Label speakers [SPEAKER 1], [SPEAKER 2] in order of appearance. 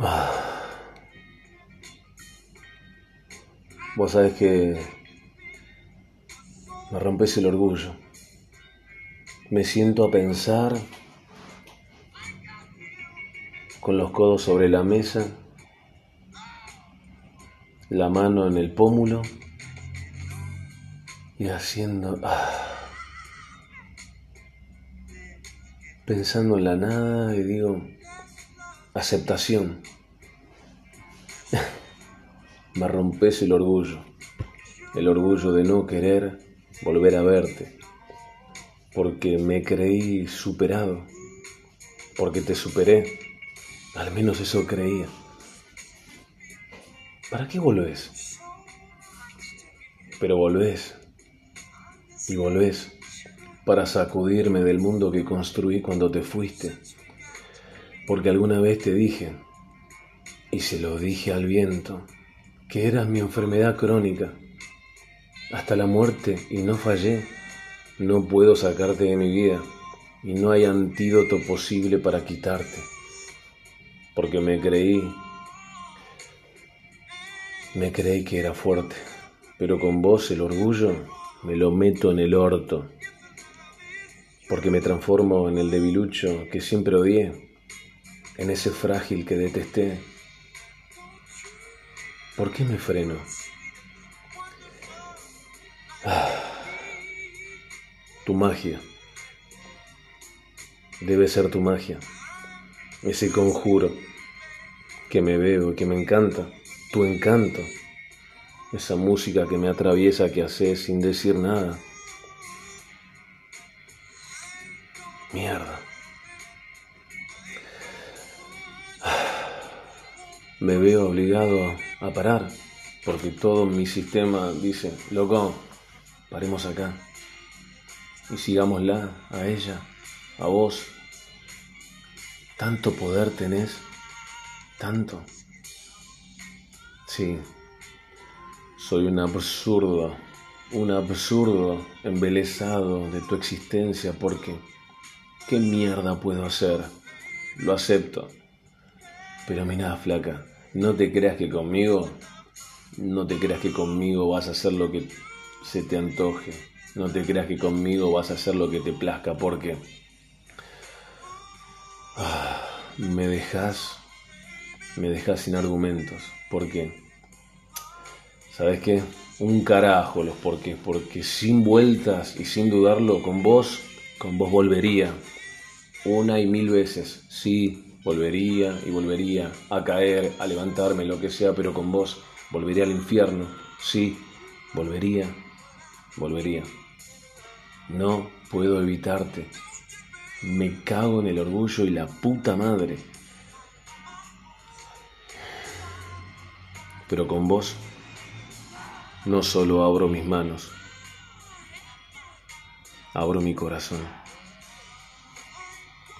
[SPEAKER 1] Ah. Vos sabés que me rompes el orgullo. Me siento a pensar con los codos sobre la mesa, la mano en el pómulo y haciendo... ah, pensando en la nada y digo, aceptación. Me rompes el orgullo, el orgullo de no querer volver a verte, porque me creí superado, porque te superé, al menos eso creía. ¿Para qué volvés? Pero volvés, y volvés para sacudirme del mundo que construí cuando te fuiste, porque alguna vez te dije, y se lo dije al viento, que eras mi enfermedad crónica, hasta la muerte, y no fallé. No puedo sacarte de mi vida, y no hay antídoto posible para quitarte, porque me creí, me creí que era fuerte, pero con vos el orgullo me lo meto en el orto, porque me transformo en el debilucho que siempre odié, en ese frágil que detesté. ¿Por qué me freno? Ah, tu magia. Debe ser tu magia. Ese conjuro que me veo que me encanta. Tu encanto. Esa música que me atraviesa que haces sin decir nada. Mierda. Me veo obligado a parar porque todo mi sistema dice, loco, paremos acá y sigámosla a ella, a vos. Tanto poder tenés, tanto. Sí, soy un absurdo, un absurdo embelesado de tu existencia porque ¿qué mierda puedo hacer? Lo acepto. Pero mira, flaca, no te creas que conmigo, no te creas que conmigo vas a hacer lo que se te antoje. No te creas que conmigo vas a hacer lo que te plazca porque ah, me dejas, me dejas sin argumentos. ¿Por qué? ¿Sabes qué? Un carajo los porqués, porque sin vueltas y sin dudarlo, con vos, con vos volvería. Una y mil veces, sí, volvería y volvería a caer, a levantarme, lo que sea, pero con vos volvería al infierno, sí, volvería, volvería. No puedo evitarte. Me cago en el orgullo y la puta madre. Pero con vos no solo abro mis manos, abro mi corazón.